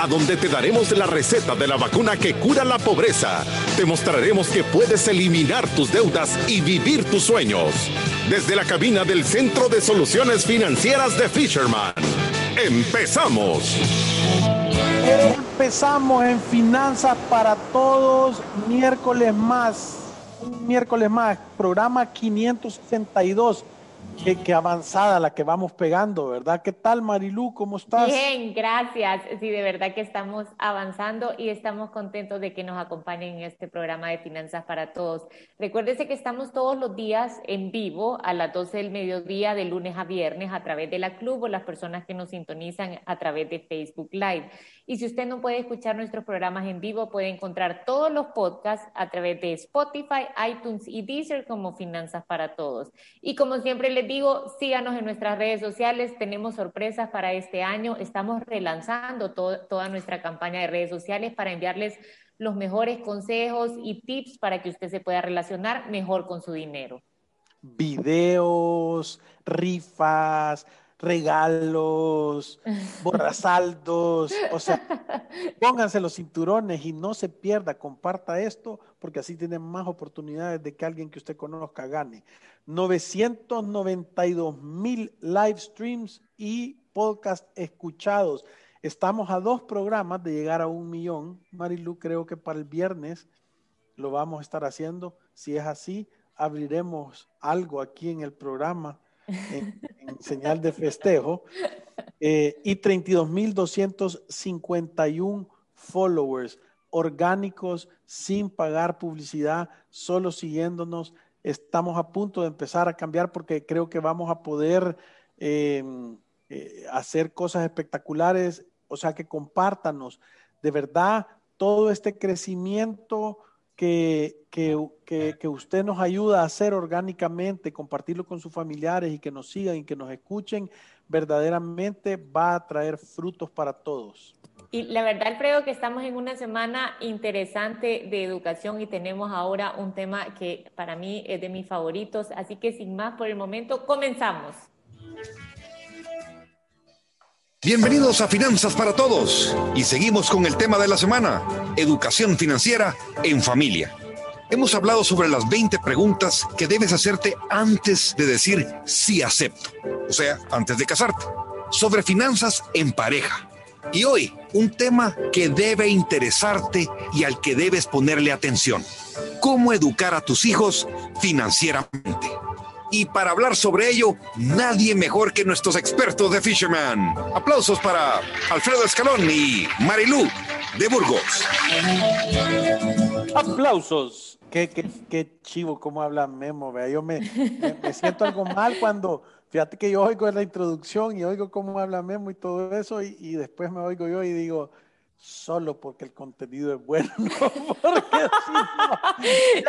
a donde te daremos la receta de la vacuna que cura la pobreza. Te mostraremos que puedes eliminar tus deudas y vivir tus sueños. Desde la cabina del Centro de Soluciones Financieras de Fisherman. ¡Empezamos! Empezamos en Finanzas para Todos, miércoles más. Un miércoles más, programa 562 Qué, avanzada la que vamos pegando, ¿verdad? ¿Qué tal, Marilú? ¿Cómo estás? Bien, gracias. Sí, de verdad que estamos avanzando y estamos contentos de que nos acompañen en este programa de Finanzas para Todos. Recuérdese que estamos todos los días en vivo a las 12 del mediodía, de lunes a viernes, a través de la club o las personas que nos sintonizan a través de Facebook Live. Y si usted no puede escuchar nuestros programas en vivo, puede encontrar todos los podcasts a través de Spotify, iTunes y Deezer como Finanzas para Todos. Y como siempre les digo, síganos en nuestras redes sociales. Tenemos sorpresas para este año. Estamos relanzando toda nuestra campaña de redes sociales para enviarles los mejores consejos y tips para que usted se pueda relacionar mejor con su dinero. Videos, rifas, regalos, borrasaldos, o sea, pónganse los cinturones y no se pierda, comparta esto, porque así tiene más oportunidades de que alguien que usted conozca gane. 992 mil live streams y podcast escuchados. Estamos a dos programas de llegar a un millón. Marilu, creo que para el viernes lo vamos a estar haciendo. Si es así, abriremos algo aquí en el programa en, señal de festejo, eh, y 32.251 followers orgánicos sin pagar publicidad, solo siguiéndonos. Estamos a punto de empezar a cambiar porque creo que vamos a poder em, eh, hacer cosas espectaculares, o sea que compártanos. De verdad, todo este crecimiento que, que, usted nos ayuda a hacer orgánicamente, compartirlo con sus familiares y que nos sigan y que nos escuchen, verdaderamente va a traer frutos para todos. Y la verdad, Alfredo, que estamos en una semana interesante de educación y tenemos ahora un tema que para mí es de mis favoritos. Así que sin más por el momento, comenzamos. Bienvenidos a Finanzas para Todos y seguimos con el tema de la semana, educación financiera en familia. Hemos hablado sobre las 20 preguntas que debes hacerte antes de decir sí acepto, o sea, antes de casarte, sobre finanzas en pareja. Y hoy, un tema que debe interesarte y al que debes ponerle atención. ¿Cómo educar a tus hijos financieramente? Y para hablar sobre ello, nadie mejor que nuestros expertos de Fisherman. Aplausos para Alfredo Escalón y Marilú de Burgos. Aplausos. Qué, qué, chivo cómo habla Memo, vea. Yo me, me, siento algo mal cuando, fíjate que yo oigo la introducción y oigo cómo habla Memo y todo eso, y después me oigo yo y digo, solo porque el contenido es bueno, porque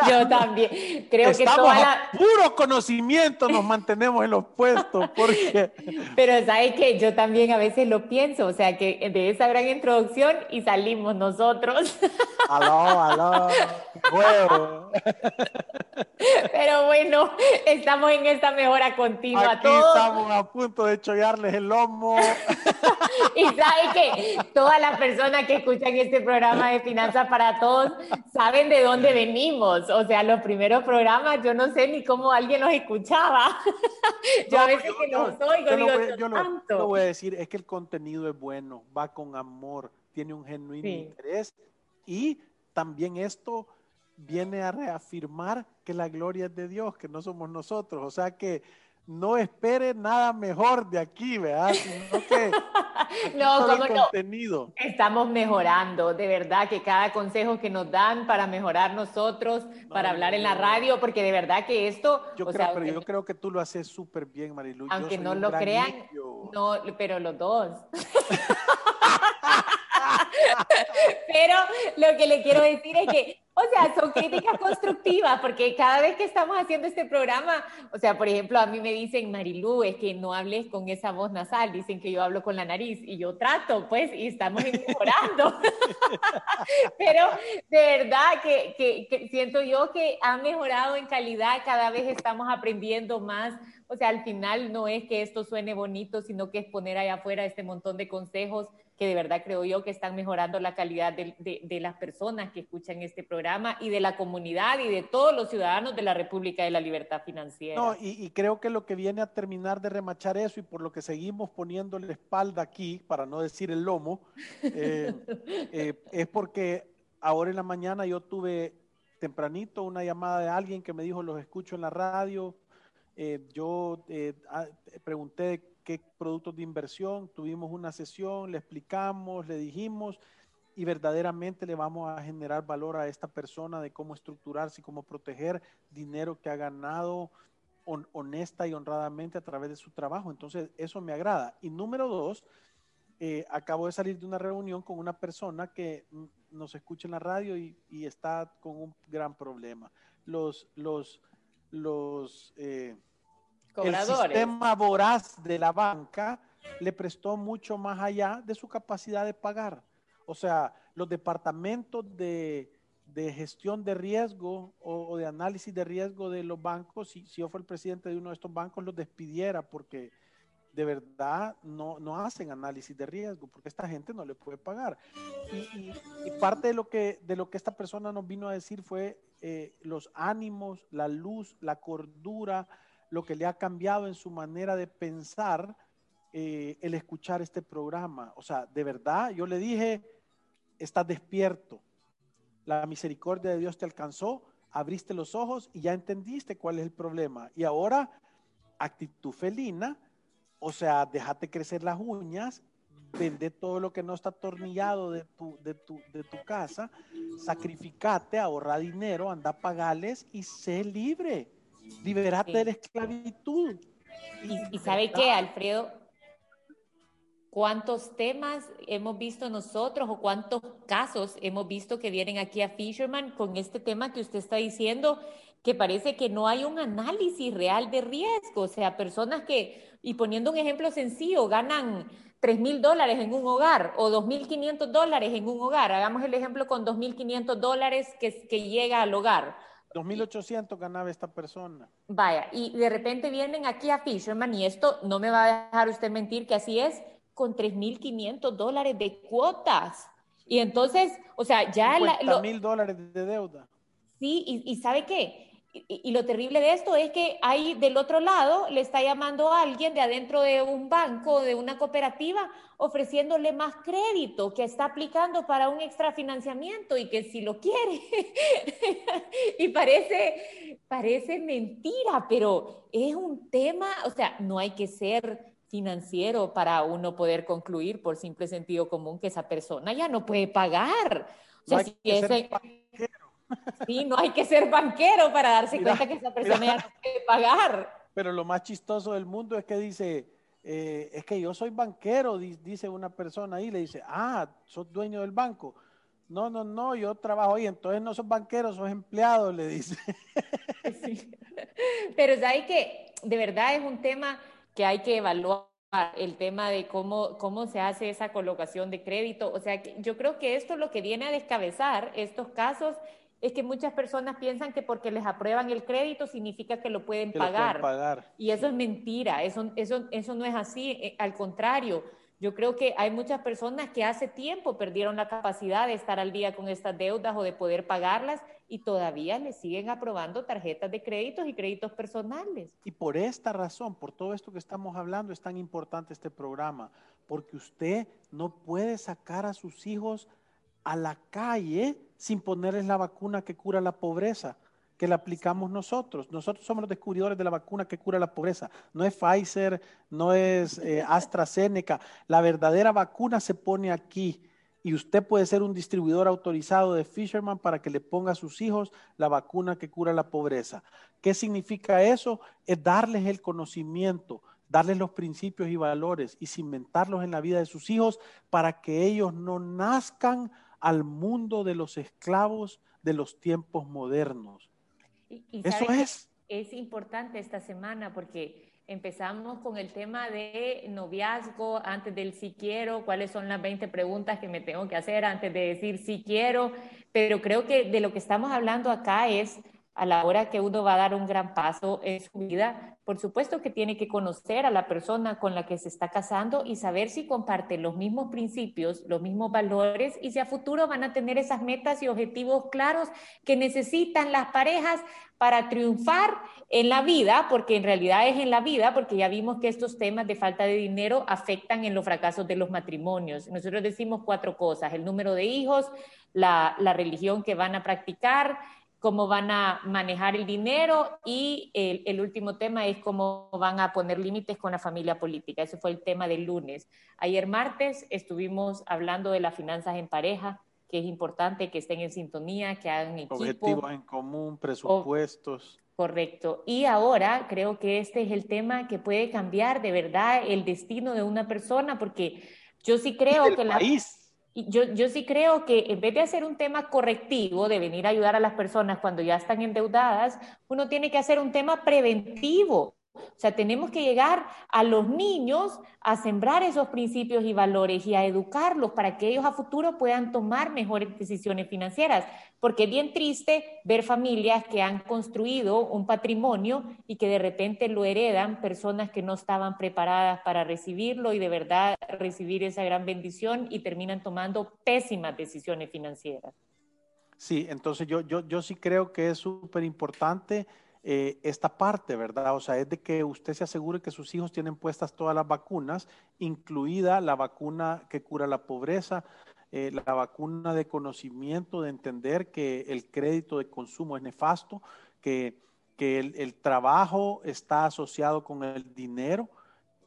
Yo también creo que toda la... puro conocimiento nos mantenemos en los puestos, porque... Pero sabes que yo también a veces lo pienso, o sea, que de esa gran introducción y salimos nosotros. Aló, aló, bueno. Pero bueno, estamos en esta mejora continua. Aquí estamos a punto de chollarles el lomo. y sabes que todas las personas que escuchan este programa de Finanzas para Todos saben de dónde venimos. O sea, los primeros programas, yo no sé ni cómo alguien los escuchaba. yo a veces que los oigo, digo, yo lo, voy a decir, es que el contenido es bueno, va con amor, tiene un genuino interés y también esto viene a reafirmar que la gloria es de Dios, que no somos nosotros. O sea que no espere nada mejor de aquí, ¿verdad? Sino que no, como contenido. Estamos mejorando, de verdad, que cada consejo que nos dan para mejorar nosotros, para hablar en la radio, porque de verdad que esto... Yo, creo, pero yo creo que tú lo haces súper bien, Marilu. Aunque no lo crean, no, pero los dos. pero lo que le quiero decir es que O sea, son críticas constructivas, porque cada vez que estamos haciendo este programa, o sea, por ejemplo, a mí me dicen, Marilú, es que no hables con esa voz nasal, dicen que yo hablo con la nariz, y yo trato, pues, y estamos mejorando. Pero de verdad que, que siento yo que ha mejorado en calidad, cada vez estamos aprendiendo más o sea, al final no es que esto suene bonito, sino que es poner allá afuera este montón de consejos que de verdad creo yo que están mejorando la calidad de, las personas que escuchan este programa y de la comunidad y de todos los ciudadanos de la República de la Libertad Financiera. No, y, creo que lo que viene a terminar de remachar eso y por lo que seguimos poniendo la espalda aquí, para no decir el lomo, eh, eh, es porque ahora en la mañana yo tuve tempranito una llamada de alguien que me dijo, los escucho en la radio, eh, yo ah, pregunté qué productos de inversión, tuvimos una sesión, le explicamos, le dijimos y verdaderamente le vamos a generar valor a esta persona de cómo estructurarse y cómo proteger dinero que ha ganado honesta y honradamente a través de su trabajo. Entonces, eso me agrada. Y número dos, eh, acabo de salir de una reunión con una persona que nos escucha en la radio y, y está con un gran problema. Los, los, los eh, el sistema voraz de la banca le prestó mucho más allá de su capacidad de pagar. O sea, los departamentos de, gestión de riesgo o, de análisis de riesgo de los bancos, si, si yo fuera el presidente de uno de estos bancos, los despidiera porque de verdad no, no, hacen análisis de riesgo porque esta gente no le puede pagar. Y, parte de lo, que, de lo que esta persona nos vino a decir fue eh, los ánimos, la luz, la cordura, lo que le ha cambiado en su manera de pensar eh, el escuchar este programa. O sea, de verdad, yo le dije, estás despierto, la misericordia de Dios te alcanzó, abriste los ojos y ya entendiste cuál es el problema. Y ahora, actitud felina, o sea, déjate crecer las uñas, vende todo lo que no está atornillado de tu, de tu, de tu casa, sacrificate, ahorra dinero, anda a pagarles y sé libre. Liberate de la esclavitud. Y, sabe qué, Alfredo, cuántos temas hemos visto nosotros o cuántos casos hemos visto que vienen aquí a Fisherman con este tema que usted está diciendo, que parece que no hay un análisis real de riesgo. O sea, personas que, y poniendo un ejemplo sencillo, ganan 3 mil dólares en un hogar o 2.500 dólares en un hogar. Hagamos el ejemplo con 2.500 dólares que, que llega al hogar 2.800 ganaba esta persona. Vaya, y de repente vienen aquí a Fisherman, y esto no me va a dejar usted mentir que así es, con 3.500 dólares de cuotas. Y entonces, o sea, ya... mil dólares de deuda. Sí, y, y ¿sabe qué? Y, lo terrible de esto es que ahí del otro lado le está llamando a alguien de adentro de un banco, de una cooperativa, ofreciéndole más crédito que está aplicando para un extrafinanciamiento y que si lo quiere. y parece, parece mentira, pero es un tema, o sea, no hay que ser financiero para uno poder concluir por simple sentido común que esa persona ya no puede pagar. O sea, si ese, Sí, no hay que ser banquero para darse cuenta que esa persona ya no puede pagar. Pero lo más chistoso del mundo es que dice, eh, es que yo soy banquero, dice una persona ahí, le dice, ah, sos dueño del banco. No, no, no, yo trabajo ahí, entonces no sos banquero, sos empleado, le dice. Pero sabes que de verdad es un tema que hay que evaluar el tema de cómo, cómo se hace esa colocación de crédito. O sea, yo creo que esto lo que viene a descabezar estos casos es que muchas personas piensan que porque les aprueban el crédito significa que lo pueden, pagar. Y eso es mentira, eso, eso, eso no es así, eh, al contrario. Yo creo que hay muchas personas que hace tiempo perdieron la capacidad de estar al día con estas deudas o de poder pagarlas y todavía les siguen aprobando tarjetas de créditos y créditos personales. Y por esta razón, por todo esto que estamos hablando, es tan importante este programa, porque usted no puede sacar a sus hijos a la calle sin ponerles la vacuna que cura la pobreza, que la aplicamos nosotros. Nosotros somos los descubridores de la vacuna que cura la pobreza. No es Pfizer, no es eh, AstraZeneca. La verdadera vacuna se pone aquí. Y usted puede ser un distribuidor autorizado de Fisherman para que le ponga a sus hijos la vacuna que cura la pobreza. ¿Qué significa eso? Es darles el conocimiento, darles los principios y valores y cimentarlos en la vida de sus hijos para que ellos no nazcan al mundo de los esclavos de los tiempos modernos. Eso es. Es importante esta semana porque empezamos con el tema de noviazgo antes del si quiero, cuáles son las 20 preguntas que me tengo que hacer antes de decir si quiero, pero creo que de lo que estamos hablando acá es a la hora que uno va a dar un gran paso en su vida, por supuesto que tiene que conocer a la persona con la que se está casando y saber si comparte los mismos principios, los mismos valores y si a futuro van a tener esas metas y objetivos claros que necesitan las parejas para triunfar en la vida, porque en realidad es en la vida, porque ya vimos que estos temas de falta de dinero afectan en los fracasos de los matrimonios. Nosotros decimos cuatro cosas, el número de hijos, la, la religión que van a practicar, cómo van a manejar el dinero y el, último tema es cómo van a poner límites con la familia política. Ese fue el tema del lunes. Ayer martes estuvimos hablando de las finanzas en pareja, que es importante que estén en sintonía, que hagan equipo. Objetivos en común, presupuestos. Correcto. Y ahora creo que este es el tema que puede cambiar de verdad el destino de una persona, porque yo sí creo que la yo, yo sí creo que en vez de hacer un tema correctivo, de venir a ayudar a las personas cuando ya están endeudadas, uno tiene que hacer un tema preventivo. O sea, tenemos que llegar a los niños a sembrar esos principios y valores y a educarlos para que ellos a futuro puedan tomar mejores decisiones financieras. Porque es bien triste ver familias que han construido un patrimonio y que de repente lo heredan personas que no estaban preparadas para recibirlo y de verdad recibir esa gran bendición y terminan tomando pésimas decisiones financieras. Sí, entonces yo, yo, yo sí creo que es súper importante eh, esta parte, ¿verdad? O sea, es de que usted se asegure que sus hijos tienen puestas todas las vacunas, incluida la vacuna que cura la pobreza, eh, la vacuna de conocimiento, de entender que el crédito de consumo es nefasto, que, que el, trabajo está asociado con el dinero.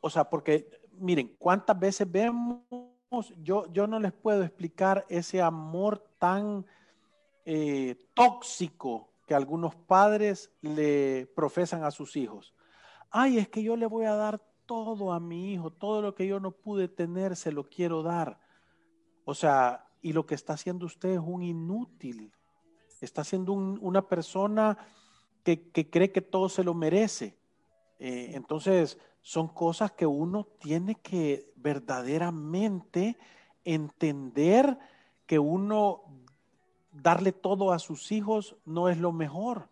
O sea, porque miren, ¿cuántas veces vemos? Yo, yo no les puedo explicar ese amor tan eh, tóxico que algunos padres le profesan a sus hijos. Ay, es que yo le voy a dar todo a mi hijo, todo lo que yo no pude tener, se lo quiero dar. O sea, y lo que está haciendo usted es un inútil. Está siendo una persona que, cree que todo se lo merece. Eh, entonces, son cosas que uno tiene que verdaderamente entender que uno darle todo a sus hijos no es lo mejor.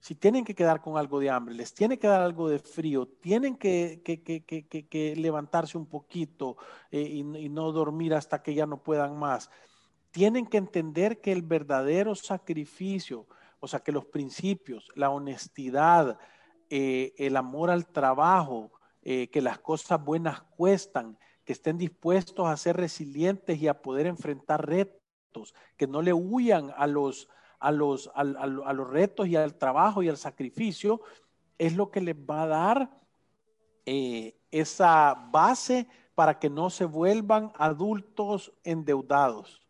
Si tienen que quedar con algo de hambre, les tiene que dar algo de frío, tienen que, levantarse un poquito eh, y, y no dormir hasta que ya no puedan más. Tienen que entender que el verdadero sacrificio, o sea, que los principios, la honestidad, eh, el amor al trabajo, eh, que las cosas buenas cuestan, que estén dispuestos a ser resilientes y a poder enfrentar retos que no le huyan a los, a los, a, los retos y al trabajo y al sacrificio, es lo que les va a dar eh, esa base para que no se vuelvan adultos endeudados.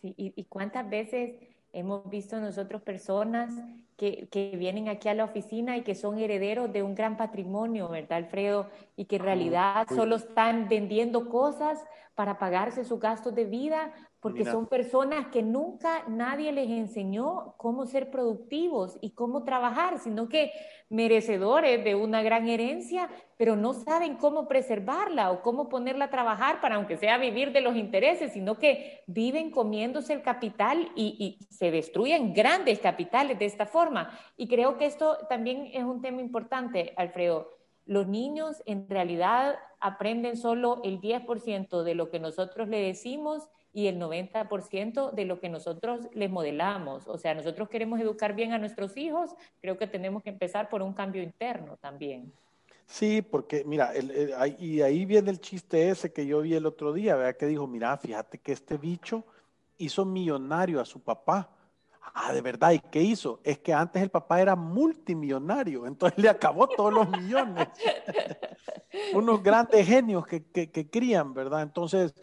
Sí, y, cuántas veces hemos visto nosotros personas que, que, vienen aquí a la oficina y que son herederos de un gran patrimonio, ¿verdad, Alfredo? Y que en realidad solo están vendiendo cosas para pagarse sus gastos de vida porque son personas que nunca nadie les enseñó cómo ser productivos y cómo trabajar, sino que merecedores de una gran herencia, pero no saben cómo preservarla o cómo ponerla a trabajar para, aunque sea vivir de los intereses, sino que viven comiéndose el capital y, y se destruyen grandes capitales de esta forma. Y creo que esto también es un tema importante, Alfredo. Los niños en realidad aprenden solo el 10% de lo que nosotros le decimos y el 90% de lo que nosotros les modelamos. O sea, nosotros queremos educar bien a nuestros hijos, creo que tenemos que empezar por un cambio interno también. Sí, porque mira, y ahí viene el chiste ese que yo vi el otro día, ¿verdad? Que dijo, mira, fíjate que este bicho hizo millonario a su papá. Ah, de verdad, ¿y qué hizo? Es que antes el papá era multimillonario, entonces le acabó todos los millones. Unos grandes genios que, que, que crían, ¿verdad? Entonces,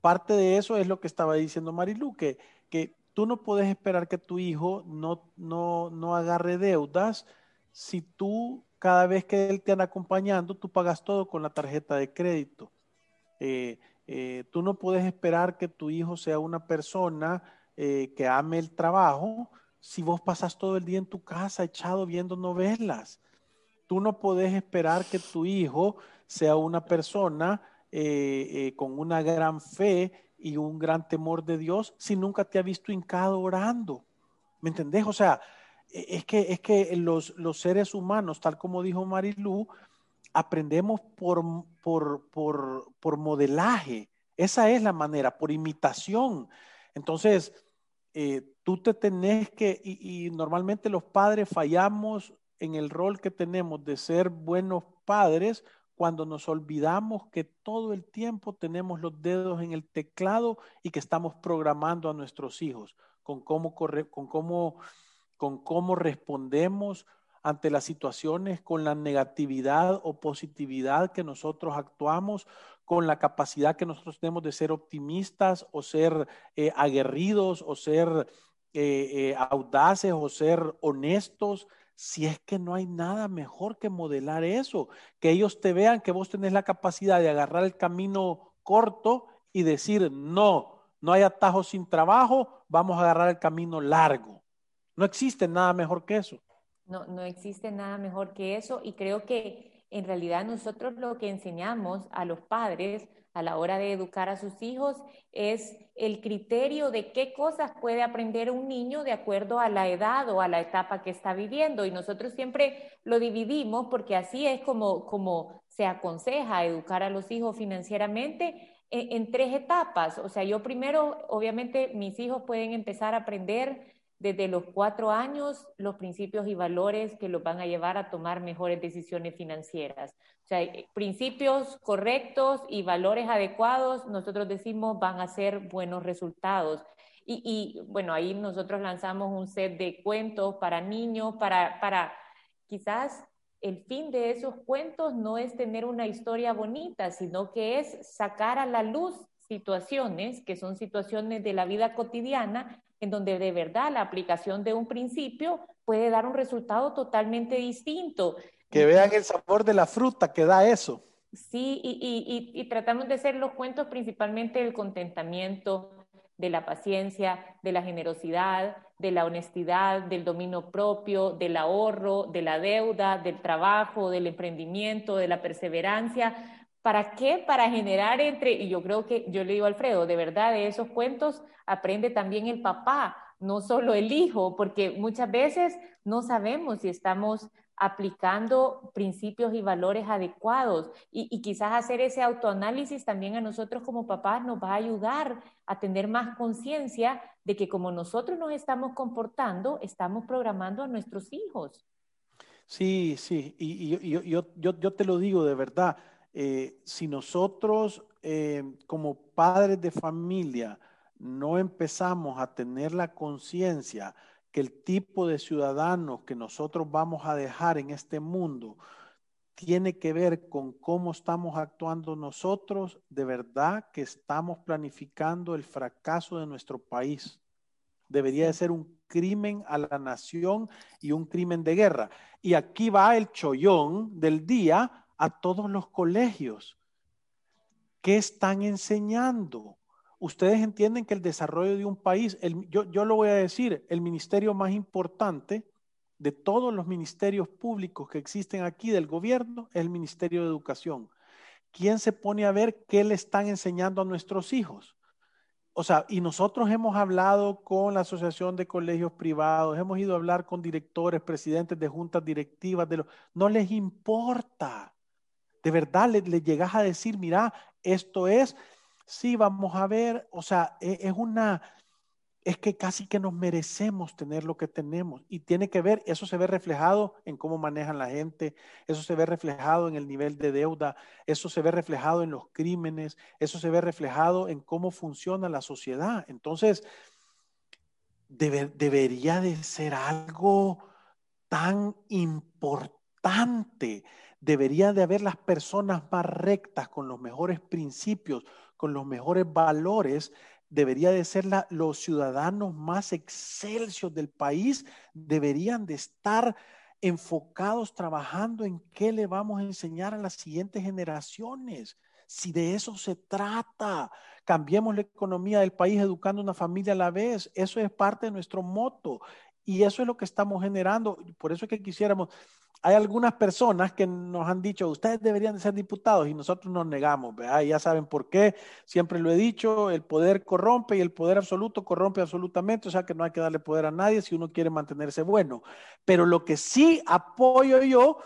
parte de eso es lo que estaba diciendo Marilu, que, que tú no puedes esperar que tu hijo no, no, no agarre deudas si tú cada vez que él te anda acompañando, tú pagas todo con la tarjeta de crédito. Eh, Eh, tú no puedes esperar que tu hijo sea una persona eh, que ame el trabajo si vos pasas todo el día en tu casa echado viendo novelas. Tú no puedes esperar que tu hijo sea una persona con una gran fe y un gran temor de Dios si nunca te ha visto hincado orando. ¿Me entendés? O sea, e, es que, es que los, los seres humanos, tal como dijo Marilu, aprendemos por, por, por, por, modelaje. Esa es la manera, por imitación. Entonces, eh, tú te tenés que, y, normalmente los padres fallamos en el rol que tenemos de ser buenos padres cuando nos olvidamos que todo el tiempo tenemos los dedos en el teclado y que estamos programando a nuestros hijos con cómo, con cómo, con cómo respondemos ante las situaciones, con la negatividad o positividad que nosotros actuamos, con la capacidad que nosotros tenemos de ser optimistas o ser eh, aguerridos o ser eh, eh, audaces o ser honestos, si es que no hay nada mejor que modelar eso, que ellos te vean que vos tenés la capacidad de agarrar el camino corto y decir, no, no hay atajos sin trabajo, vamos a agarrar el camino largo. No existe nada mejor que eso. No, no existe nada mejor que eso y creo que en realidad nosotros lo que enseñamos a los padres a la hora de educar a sus hijos es el criterio de qué cosas puede aprender un niño de acuerdo a la edad o a la etapa que está viviendo. Y nosotros siempre lo dividimos porque así es como, como se aconseja educar a los hijos financieramente en, en tres etapas. O sea, yo primero, obviamente, mis hijos pueden empezar a aprender desde los cuatro años los principios y valores que los van a llevar a tomar mejores decisiones financieras. O sea, principios correctos y valores adecuados, nosotros decimos, van a ser buenos resultados. Y, y bueno, ahí nosotros lanzamos un set de cuentos para niños, para, para quizás el fin de esos cuentos no es tener una historia bonita, sino que es sacar a la luz situaciones que son situaciones de la vida cotidiana en donde de verdad la aplicación de un principio puede dar un resultado totalmente distinto. Que vean el sabor de la fruta que da eso. Sí, y, y, y, tratamos de hacer los cuentos principalmente del contentamiento, de la paciencia, de la generosidad, de la honestidad, del dominio propio, del ahorro, de la deuda, del trabajo, del emprendimiento, de la perseverancia, ¿Para qué? Para generar entre, y yo creo que, yo le digo Alfredo, de verdad, de esos cuentos aprende también el papá, no solo el hijo, porque muchas veces no sabemos si estamos aplicando principios y valores adecuados. Y, quizás hacer ese autoanálisis también a nosotros como papás nos va a ayudar a tener más conciencia de que como nosotros nos estamos comportando, estamos programando a nuestros hijos. Sí, sí, y, yo te lo digo de verdad eh, si nosotros eh, como padres de familia no empezamos a tener la conciencia que el tipo de ciudadanos que nosotros vamos a dejar en este mundo tiene que ver con cómo estamos actuando nosotros, de verdad que estamos planificando el fracaso de nuestro país. Debería de ser un crimen a la nación y un crimen de guerra. Y aquí va el chollón del día a todos los colegios. ¿Qué están enseñando? Ustedes entienden que el desarrollo de un país, yo, yo lo voy a decir, el ministerio más importante de todos los ministerios públicos que existen aquí del gobierno es el Ministerio de Educación. ¿Quién se pone a ver qué le están enseñando a nuestros hijos? O sea, y nosotros hemos hablado con la Asociación de Colegios Privados, hemos ido a hablar con directores, presidentes de juntas directivas, de no les importa. De verdad le, llegas a decir, mira, esto es, sí, vamos a ver, o sea, es, es una, es que casi que nos merecemos tener lo que tenemos y tiene que ver, eso se ve reflejado en cómo manejan la gente, eso se ve reflejado en el nivel de deuda, eso se ve reflejado en los crímenes, eso se ve reflejado en cómo funciona la sociedad. Entonces, debería de ser algo tan importante debería de haber las personas más rectas, con los mejores principios, con los mejores valores, debería de ser los ciudadanos más excelsos del país, deberían de estar enfocados trabajando en qué le vamos a enseñar a las siguientes generaciones. Si de eso se trata, cambiemos la economía del país educando una familia a la vez. Eso es parte de nuestro moto y eso es lo que estamos generando. Por eso es que quisiéramos, hay algunas personas que nos han dicho, ustedes deberían de ser diputados y nosotros nos negamos, ¿verdad? ya saben por qué, siempre lo he dicho, el poder corrompe y el poder absoluto corrompe absolutamente, o sea que no hay que darle poder a nadie si uno quiere mantenerse bueno. Pero lo que sí apoyo yo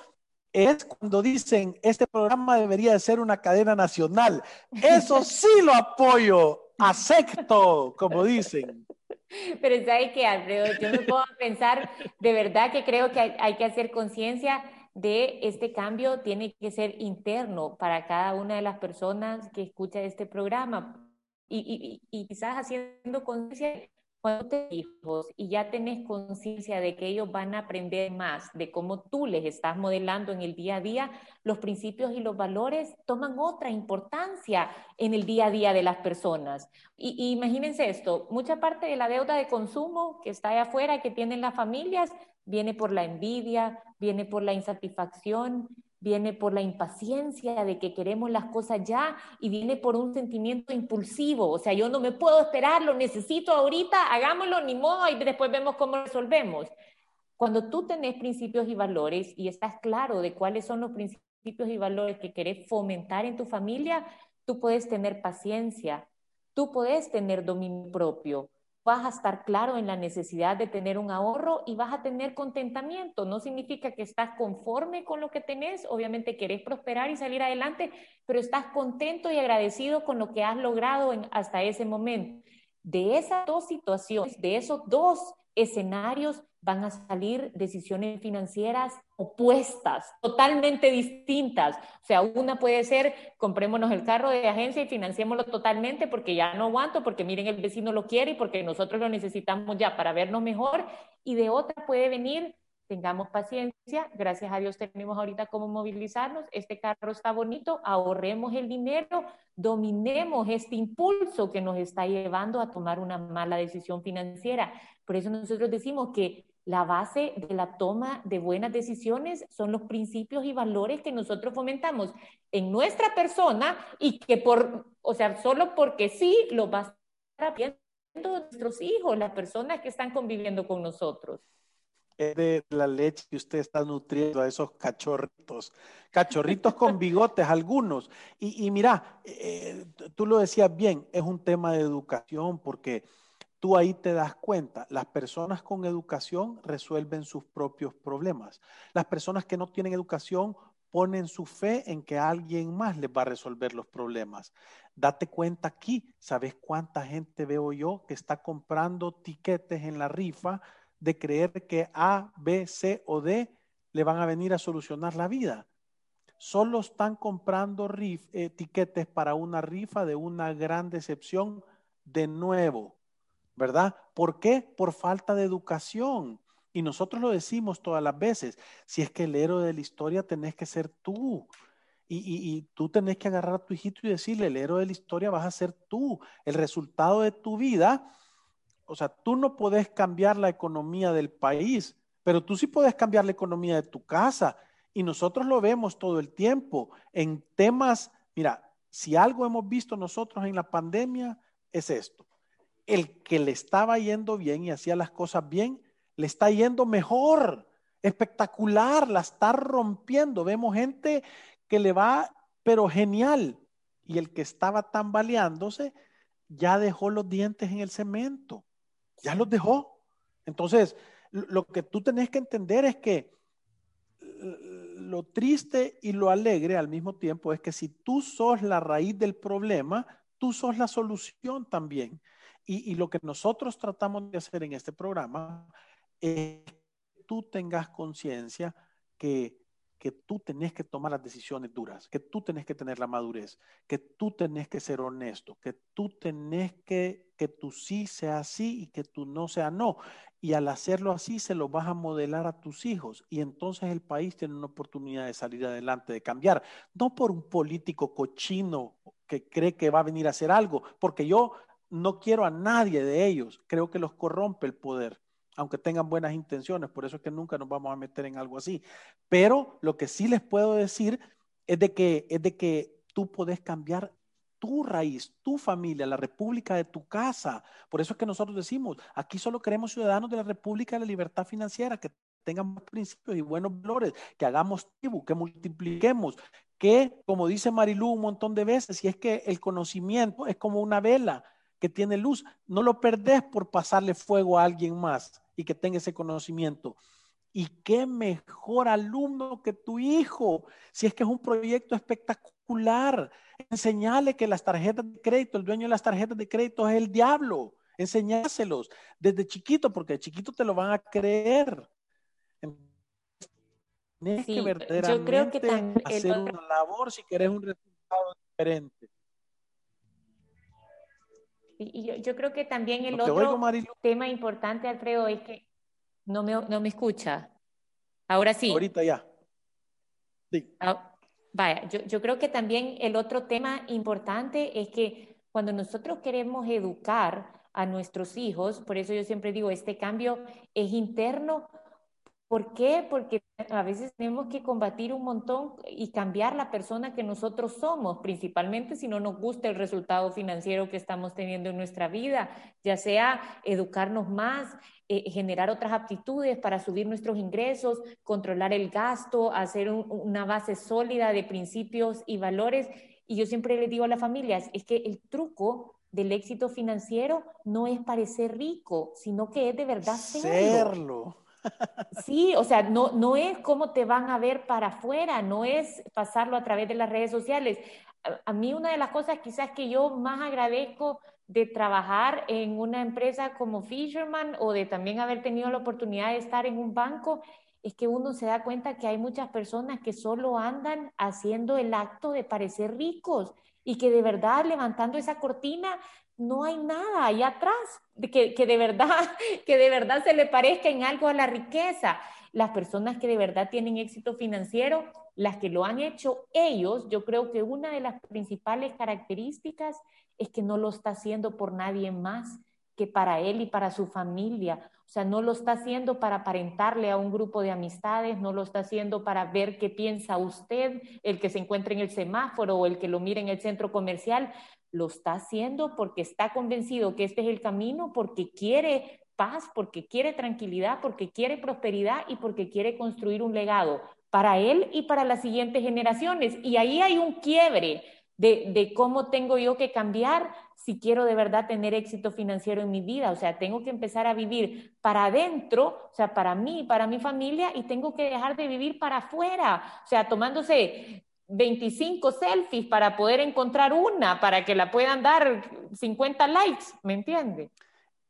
es cuando dicen, este programa debería de ser una cadena nacional. Eso sí lo apoyo, acepto, como dicen. Pero ¿sabe qué, Alfredo? Yo me puedo pensar, de verdad que creo que hay, que hacer conciencia de este cambio, tiene que ser interno para cada una de las personas que escucha este programa. Y, y, y quizás haciendo conciencia cuando te hijos y ya tenés conciencia de que ellos van a aprender más de cómo tú les estás modelando en el día a día, los principios y los valores toman otra importancia en el día a día de las personas. Y, imagínense esto, mucha parte de la deuda de consumo que está allá afuera, que tienen las familias, viene por la envidia, viene por la insatisfacción, viene por la impaciencia de que queremos las cosas ya y viene por un sentimiento impulsivo, o sea, yo no me puedo esperar, lo necesito ahorita, hagámoslo, ni modo, y después vemos cómo resolvemos. Cuando tú tenés principios y valores y estás claro de cuáles son los principios y valores que querés fomentar en tu familia, tú puedes tener paciencia, tú puedes tener dominio propio, vas a estar claro en la necesidad de tener un ahorro y vas a tener contentamiento. No significa que estás conforme con lo que tenés, obviamente querés prosperar y salir adelante, pero estás contento y agradecido con lo que has logrado hasta ese momento. De esas dos situaciones, de esos dos escenarios, van a salir decisiones financieras opuestas, totalmente distintas. O sea, una puede ser, comprémonos el carro de agencia y financiémoslo totalmente porque ya no aguanto, porque miren, el vecino lo quiere y porque nosotros lo necesitamos ya para vernos mejor. Y de otra puede venir, tengamos paciencia, gracias a Dios tenemos ahorita cómo movilizarnos, este carro está bonito, ahorremos el dinero, dominemos este impulso que nos está llevando a tomar una mala decisión financiera. Por eso nosotros decimos que la base de la toma de buenas decisiones son los principios y valores que nosotros fomentamos en nuestra persona y que por, o sea, solo porque sí lo va a estar viendo nuestros hijos, las personas que están conviviendo con nosotros. Es de la leche que usted está nutriendo a esos cachorritos, cachorritos con bigotes algunos. Y, mira, eh, tú lo decías bien, es un tema de educación porque tú ahí te das cuenta, las personas con educación resuelven sus propios problemas. Las personas que no tienen educación ponen su fe en que alguien más les va a resolver los problemas. Date cuenta aquí, ¿sabes cuánta gente veo yo que está comprando tiquetes en la rifa de creer que A, B, C o D le van a venir a solucionar la vida? Solo están comprando rif, eh, tiquetes para una rifa de una gran decepción de nuevo ¿verdad? ¿Por qué? Por falta de educación. Y nosotros lo decimos todas las veces, si es que el héroe de la historia tenés que ser tú. Y, tú tenés que agarrar a tu hijito y decirle, el héroe de la historia vas a ser tú. El resultado de tu vida, o sea, tú no podés cambiar la economía del país, pero tú sí puedes cambiar la economía de tu casa. Y nosotros lo vemos todo el tiempo en temas, mira, si algo hemos visto nosotros en la pandemia, es esto el que le estaba yendo bien y hacía las cosas bien, le está yendo mejor, espectacular, la está rompiendo. Vemos gente que le va, pero genial. Y el que estaba tambaleándose, ya dejó los dientes en el cemento, ya los dejó. Entonces, lo que tú tenés que entender es que lo triste y lo alegre al mismo tiempo es que si tú sos la raíz del problema, tú sos la solución también. Y, lo que nosotros tratamos de hacer en este programa es que tú tengas conciencia que, que tú tenés que tomar las decisiones duras, que tú tenés que tener la madurez, que tú tenés que ser honesto, que tú tenés que que tu sí sea sí y que tu no sea no. Y al hacerlo así se lo vas a modelar a tus hijos y entonces el país tiene una oportunidad de salir adelante, de cambiar, no por un político cochino que cree que va a venir a hacer algo, porque yo no quiero a nadie de ellos. Creo que los corrompe el poder, aunque tengan buenas intenciones. Por eso es que nunca nos vamos a meter en algo así. Pero lo que sí les puedo decir es de que, es de que tú podés cambiar tu raíz, tu familia, la república de tu casa. Por eso es que nosotros decimos, aquí solo queremos ciudadanos de la República de la Libertad Financiera, que tengan principios y buenos valores, que hagamos tribu, que multipliquemos, que, como dice Marilú un montón de veces, si es que el conocimiento es como una vela que tiene luz, no lo perdés por pasarle fuego a alguien más y que tenga ese conocimiento. Y qué mejor alumno que tu hijo, si es que es un proyecto espectacular. Enseñale que las tarjetas de crédito, el dueño de las tarjetas de crédito es el diablo. Enseñáselos desde chiquito, porque de chiquito te lo van a creer. Tienes que verdaderamente yo creo que hacer una labor si querés un resultado diferente. Y yo, creo que también el otro tema importante, Alfredo, es que no me, no me escucha. Ahora sí. Ahorita ya. Sí. Ah, vaya, yo, yo creo que también el otro tema importante es que cuando nosotros queremos educar a nuestros hijos, por eso yo siempre digo, este cambio es interno, ¿Por qué? Porque a veces tenemos que combatir un montón y cambiar la persona que nosotros somos, principalmente si no nos gusta el resultado financiero que estamos teniendo en nuestra vida, ya sea educarnos más, eh, generar otras aptitudes para subir nuestros ingresos, controlar el gasto, hacer una base sólida de principios y valores. Y yo siempre le digo a las familias, es que el truco del éxito financiero no es parecer rico, sino que es de verdad serlo. Sí, o sea, no, no es cómo te van a ver para afuera, no es pasarlo a través de las redes sociales. A, mí una de las cosas quizás que yo más agradezco de trabajar en una empresa como Fisherman o de también haber tenido la oportunidad de estar en un banco es que uno se da cuenta que hay muchas personas que solo andan haciendo el acto de parecer ricos y que de verdad levantando esa cortina no hay nada ahí atrás que, que, de verdad, que de verdad se le parezca en algo a la riqueza. Las personas que de verdad tienen éxito financiero, las que lo han hecho ellos, yo creo que una de las principales características es que no lo está haciendo por nadie más que para él y para su familia. O sea, no lo está haciendo para aparentarle a un grupo de amistades, no lo está haciendo para ver qué piensa usted, el que se encuentra en el semáforo o el que lo mira en el centro comercial, lo está haciendo porque está convencido que este es el camino, porque quiere paz, porque quiere tranquilidad, porque quiere prosperidad y porque quiere construir un legado para él y para las siguientes generaciones. Y ahí hay un quiebre de, cómo tengo yo que cambiar si quiero de verdad tener éxito financiero en mi vida. O sea, tengo que empezar a vivir para adentro, o sea, para mí, para mi familia, y tengo que dejar de vivir para afuera. O sea, tomándose 25 selfies para poder encontrar una, para que la puedan dar 50 likes, ¿me entiende?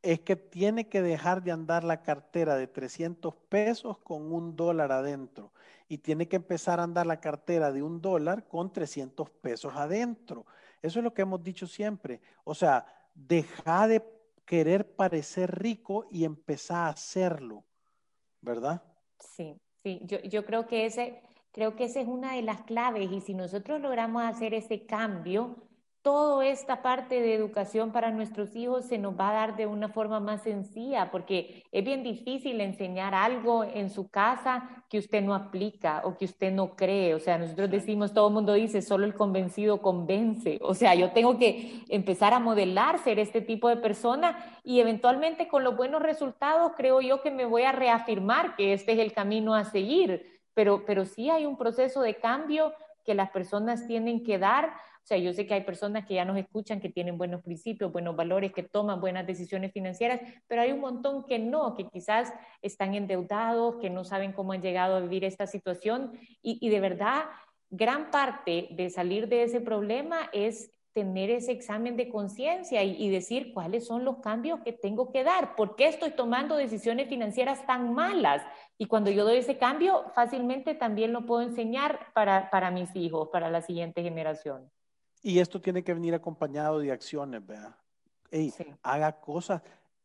Es que tiene que dejar de andar la cartera de 300 pesos con un dólar adentro y tiene que empezar a andar la cartera de un dólar con 300 pesos adentro. Eso es lo que hemos dicho siempre. O sea, deja de querer parecer rico y empezar a hacerlo, ¿verdad? Sí, sí, yo, yo creo que ese, Creo que esa es una de las claves y si nosotros logramos hacer ese cambio, toda esta parte de educación para nuestros hijos se nos va a dar de una forma más sencilla, porque es bien difícil enseñar algo en su casa que usted no aplica o que usted no cree. O sea, nosotros decimos, todo el mundo dice, solo el convencido convence. O sea, yo tengo que empezar a modelar ser este tipo de persona y eventualmente con los buenos resultados creo yo que me voy a reafirmar que este es el camino a seguir pero, pero sí hay un proceso de cambio que las personas tienen que dar. O sea, yo sé que hay personas que ya nos escuchan, que tienen buenos principios, buenos valores, que toman buenas decisiones financieras, pero hay un montón que no, que quizás están endeudados, que no saben cómo han llegado a vivir esta situación. Y, y de verdad, gran parte de salir de ese problema es tener ese examen de conciencia y, y, decir cuáles son los cambios que tengo que dar, por qué estoy tomando decisiones financieras tan malas. Y cuando yo doy ese cambio, fácilmente también lo puedo enseñar para, para mis hijos, para la siguiente generación. Y esto tiene que venir acompañado de acciones, ¿verdad? Haga cosas,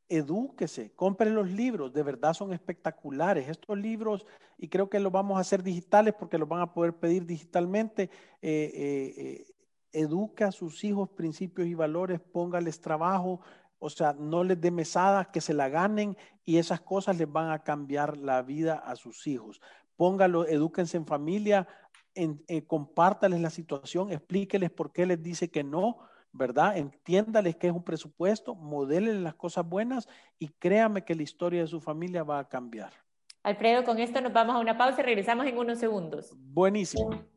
edúquese, compre los libros, de verdad son espectaculares. Estos libros, y creo que los vamos a hacer digitales porque los van a poder pedir digitalmente. Eh, eh, eh educa a sus hijos principios y valores, póngales trabajo, o sea, no les dé mesada, que se la ganen y esas cosas les van a cambiar la vida a sus hijos. Póngalo, edúquense en familia, eh, compártales la situación, explíqueles por qué les dice que no, ¿verdad? Entiéndales que es un presupuesto, modélenles las cosas buenas y créame que la historia de su familia va a cambiar. Alfredo, con esto nos vamos a una pausa y regresamos en unos segundos. Buenísimo.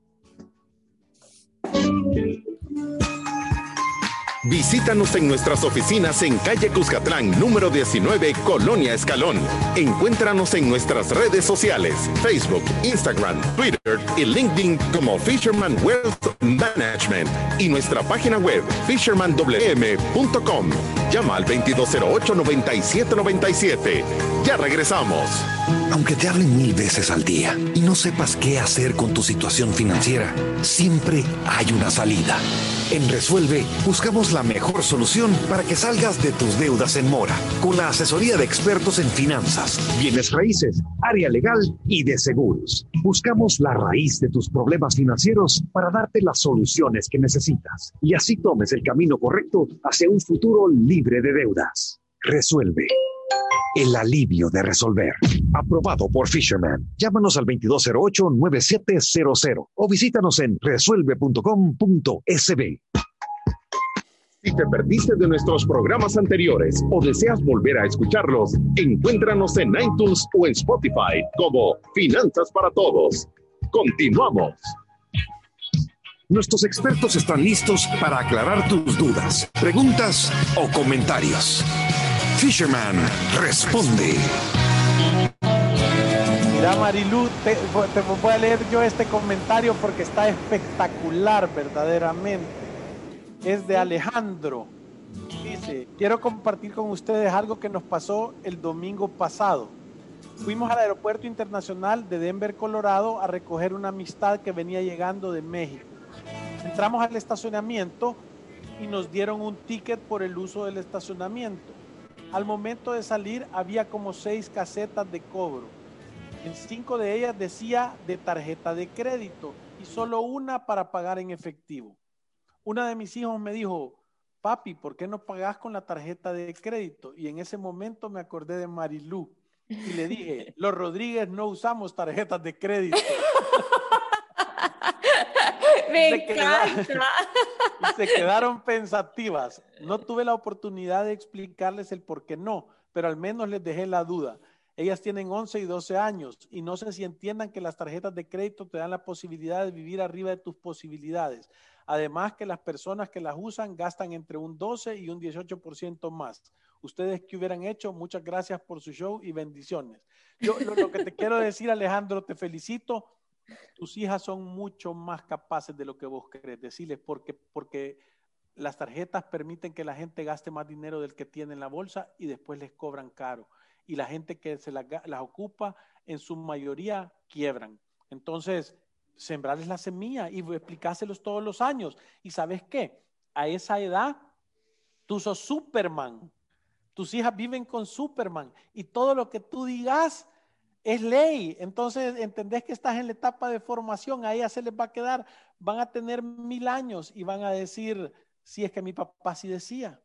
Visítanos en nuestras oficinas en calle Cuscatlán, número 19, Colonia Escalón. Encuéntranos en nuestras redes sociales, Facebook, Instagram, Twitter y LinkedIn como Fisherman Wealth Management y nuestra página web fishermanwm.com. Llama al 2208-9797. Ya regresamos. Aunque te hablen mil veces al día y no sepas qué hacer con tu situación financiera, siempre hay una salida. En Resuelve buscamos la mejor solución para que salgas de tus deudas en mora, con la asesoría de expertos en finanzas, bienes raíces, área legal y de seguros. Buscamos la raíz de tus problemas financieros para darte las soluciones que necesitas y así tomes el camino correcto hacia un futuro libre de deudas. Resuelve. El alivio de resolver. Aprobado por Fisherman. Llámanos al 2208-9700 o visítanos en resuelve.com.sb. Si te perdiste de nuestros programas anteriores o deseas volver a escucharlos, encuéntranos en iTunes o en Spotify como Finanzas para Todos. Continuamos. Nuestros expertos están listos para aclarar tus dudas, preguntas o comentarios. Fisherman responde. Mira, Marilu, te, te voy a leer yo este comentario porque está espectacular, verdaderamente. Es de Alejandro. Dice, quiero compartir con ustedes algo que nos pasó el domingo pasado. Fuimos al aeropuerto internacional de Denver, Colorado, a recoger una amistad que venía llegando de México. Entramos al estacionamiento y nos dieron un ticket por el uso del estacionamiento. Al momento de salir había como seis casetas de cobro. En cinco de ellas decía de tarjeta de crédito y solo una para pagar en efectivo. Una de mis hijos me dijo, papi, ¿por qué no pagas con la tarjeta de crédito? Y en ese momento me acordé de Marilú y le dije, los Rodríguez no usamos tarjetas de crédito. Me encanta. y se quedaron pensativas. No tuve la oportunidad de explicarles el por qué no, pero al menos les dejé la duda. Ellas tienen 11 y 12 años y no sé si entiendan que las tarjetas de crédito te dan la posibilidad de vivir arriba de tus posibilidades. Además que las personas que las usan gastan entre un 12 y un 18% más. Ustedes que hubieran hecho, muchas gracias por su show y bendiciones. Yo lo, lo que te quiero decir, Alejandro, te felicito tus hijas son mucho más capaces de lo que vos querés decirles, porque, porque las tarjetas permiten que la gente gaste más dinero del que tiene en la bolsa y después les cobran caro. Y la gente que se las, las ocupa, en su mayoría, quiebran. Entonces, sembrarles la semilla y explicárselos todos los años. ¿Y sabes qué? A esa edad, tú sos Superman. Tus hijas viven con Superman. Y todo lo que tú digas es ley. Entonces, entendés que estás en la etapa de formación, a ella se les va a quedar, van a tener mil años y van a decir, si es que mi papá sí decía.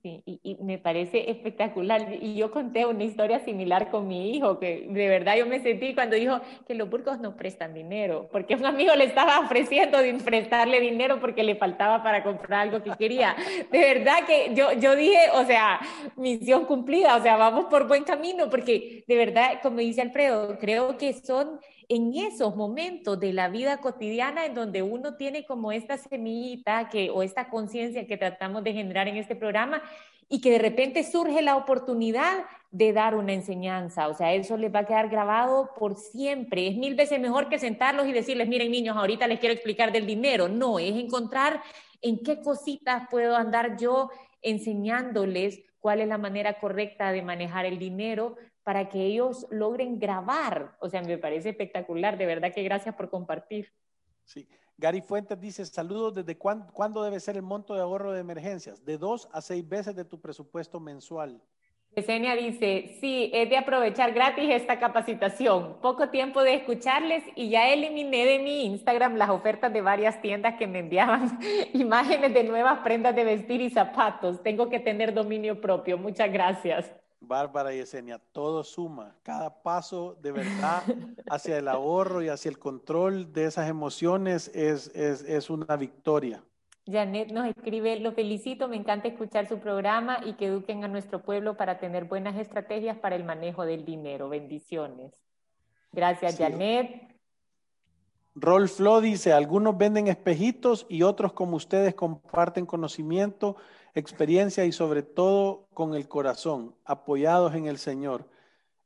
Sí, y, me parece espectacular. Y yo conté una historia similar con mi hijo, que de verdad yo me sentí cuando dijo que los burgos no prestan dinero, porque un amigo le estaba ofreciendo de prestarle dinero porque le faltaba para comprar algo que quería. De verdad que yo, yo dije, o sea, misión cumplida, o sea, vamos por buen camino, porque de verdad, como dice Alfredo, creo que son en esos momentos de la vida cotidiana en donde uno tiene como esta semillita que, o esta conciencia que tratamos de generar en este programa y que de repente surge la oportunidad de dar una enseñanza. O sea, eso les va a quedar grabado por siempre. Es mil veces mejor que sentarlos y decirles, miren niños, ahorita les quiero explicar del dinero. No, es encontrar en qué cositas puedo andar yo enseñándoles cuál es la manera correcta de manejar el dinero para que ellos logren grabar. O sea, me parece espectacular. De verdad que gracias por compartir. Sí. Gary Fuentes dice, saludos, ¿desde cuándo, debe ser el monto de ahorro de emergencias? De dos a seis veces de tu presupuesto mensual. Yesenia dice, sí, es de aprovechar gratis esta capacitación. Poco tiempo de escucharles y ya eliminé de mi Instagram las ofertas de varias tiendas que me enviaban imágenes de nuevas prendas de vestir y zapatos. Tengo que tener dominio propio. Muchas gracias. Bárbara y Esenia, todo suma. Cada paso de verdad hacia el ahorro y hacia el control de esas emociones es, es, es una victoria. Janet nos escribe, lo felicito, me encanta escuchar su programa y que eduquen a nuestro pueblo para tener buenas estrategias para el manejo del dinero. Bendiciones. Gracias, Janet. Rolf Flo dice, algunos venden espejitos y otros como ustedes comparten conocimiento, experiencia y sobre todo con el corazón, apoyados en el Señor.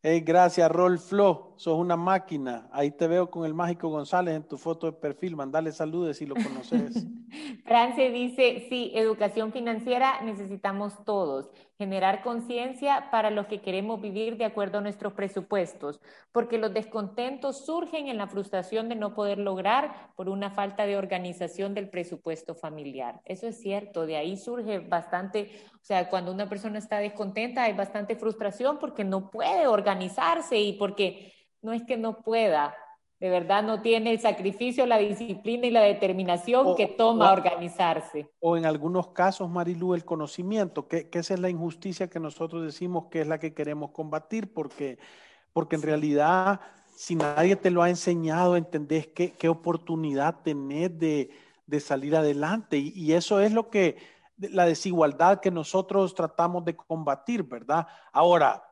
Hey, gracias, Rolf Flo. Sos una máquina. Ahí te veo con el mágico González en tu foto de perfil. Mandale saludos si lo conoces. France dice, sí, educación financiera necesitamos todos generar conciencia para los que queremos vivir de acuerdo a nuestros presupuestos, porque los descontentos surgen en la frustración de no poder lograr por una falta de organización del presupuesto familiar. Eso es cierto, de ahí surge bastante, o sea, cuando una persona está descontenta hay bastante frustración porque no puede organizarse y porque no es que no pueda, de verdad no tiene el sacrificio, la disciplina y la determinación que toma organizarse. O en algunos casos, Marilu, el conocimiento, que, esa es la injusticia que nosotros decimos que es la que queremos combatir, porque, porque en realidad, si nadie te lo ha enseñado, entendés qué, qué oportunidad tenés de, de salir adelante. Y, y eso es lo que, la desigualdad que nosotros tratamos de combatir, ¿verdad? Ahora,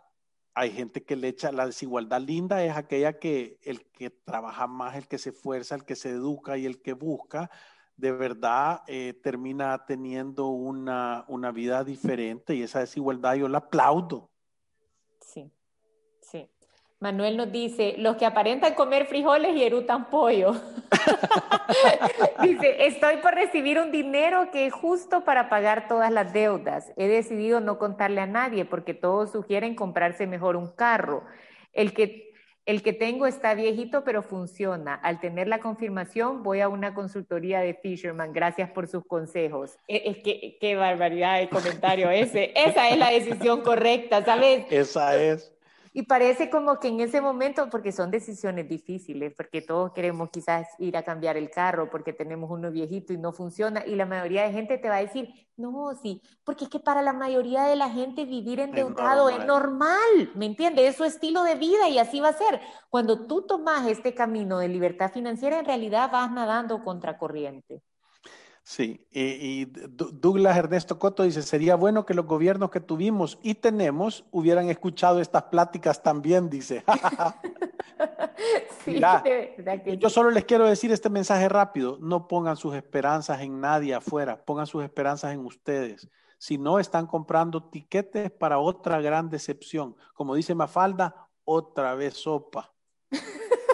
hay gente que le echa la desigualdad linda, es aquella que el que trabaja más, el que se esfuerza, el que se educa y el que busca, de verdad eh, termina teniendo una, una vida diferente y esa desigualdad yo la aplaudo. Sí. Manuel nos dice, los que aparentan comer frijoles y erutan pollo. dice, estoy por recibir un dinero que es justo para pagar todas las deudas. He decidido no contarle a nadie porque todos sugieren comprarse mejor un carro. El que, el que tengo está viejito pero funciona. Al tener la confirmación voy a una consultoría de Fisherman. Gracias por sus consejos. E, es, que qué barbaridad de comentario ese. Esa es la decisión correcta, ¿sabes? Esa es. Y parece como que en ese momento, porque son decisiones difíciles, porque todos queremos quizás ir a cambiar el carro porque tenemos uno viejito y no funciona, y la mayoría de gente te va a decir, no, sí, porque es que para la mayoría de la gente vivir endeudado es normal, ¿me entiendes? Es su estilo de vida y así va a ser. Cuando tú tomas este camino de libertad financiera, en realidad vas nadando contracorriente. Sí, y, Douglas Ernesto Coto dice, sería bueno que los gobiernos que tuvimos y tenemos hubieran escuchado estas pláticas también, dice. sí, yo solo les quiero decir este mensaje rápido, no pongan sus esperanzas en nadie afuera, pongan sus esperanzas en ustedes. Si no, están comprando tiquetes para otra gran decepción. Como dice Mafalda, otra vez sopa.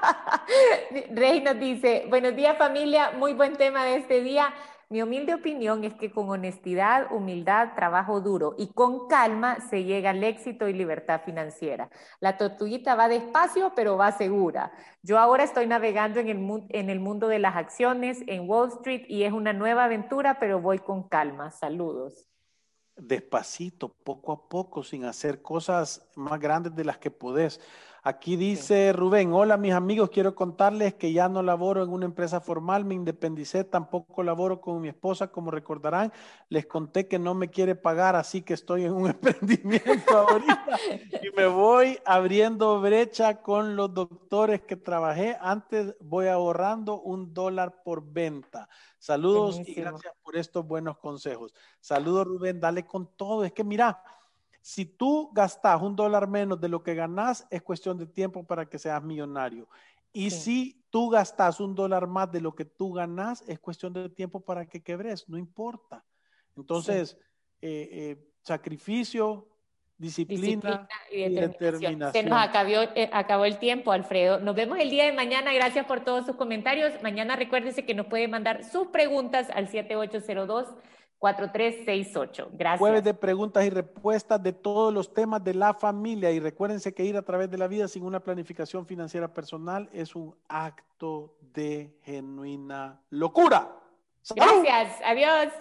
Rey nos dice, buenos días familia, muy buen tema de este día. Mi humilde opinión es que con honestidad, humildad, trabajo duro y con calma se llega al éxito y libertad financiera. La tortuguita va despacio, pero va segura. Yo ahora estoy navegando en el, en el mundo de las acciones en Wall Street y es una nueva aventura, pero voy con calma. Saludos. Despacito, poco a poco, sin hacer cosas más grandes de las que podés. Aquí dice Rubén, hola mis amigos, quiero contarles que ya no laboro en una empresa formal, me independicé, tampoco laboro con mi esposa, como recordarán, les conté que no me quiere pagar, así que estoy en un emprendimiento ahorita y me voy abriendo brecha con los doctores que trabajé, antes voy ahorrando un dólar por venta. Saludos y gracias por estos buenos consejos. Saludos Rubén, dale con todo, es que mira, si tú gastas un dólar menos de lo que ganas, es cuestión de tiempo para que seas millonario. Y si tú gastas un dólar más de lo que tú ganas, es cuestión de tiempo para que quebres, no importa. Entonces, eh, eh, sacrificio, disciplina, y, determinación. Se nos acabó, eh, acabó, el tiempo, Alfredo. Nos vemos el día de mañana. Gracias por todos sus comentarios. Mañana recuérdese que nos puede mandar sus preguntas al 7802. 4368. Gracias. Jueves de preguntas y respuestas de todos los temas de la familia. Y recuérdense que ir a través de la vida sin una planificación financiera personal es un acto de genuina locura. Gracias. Adiós.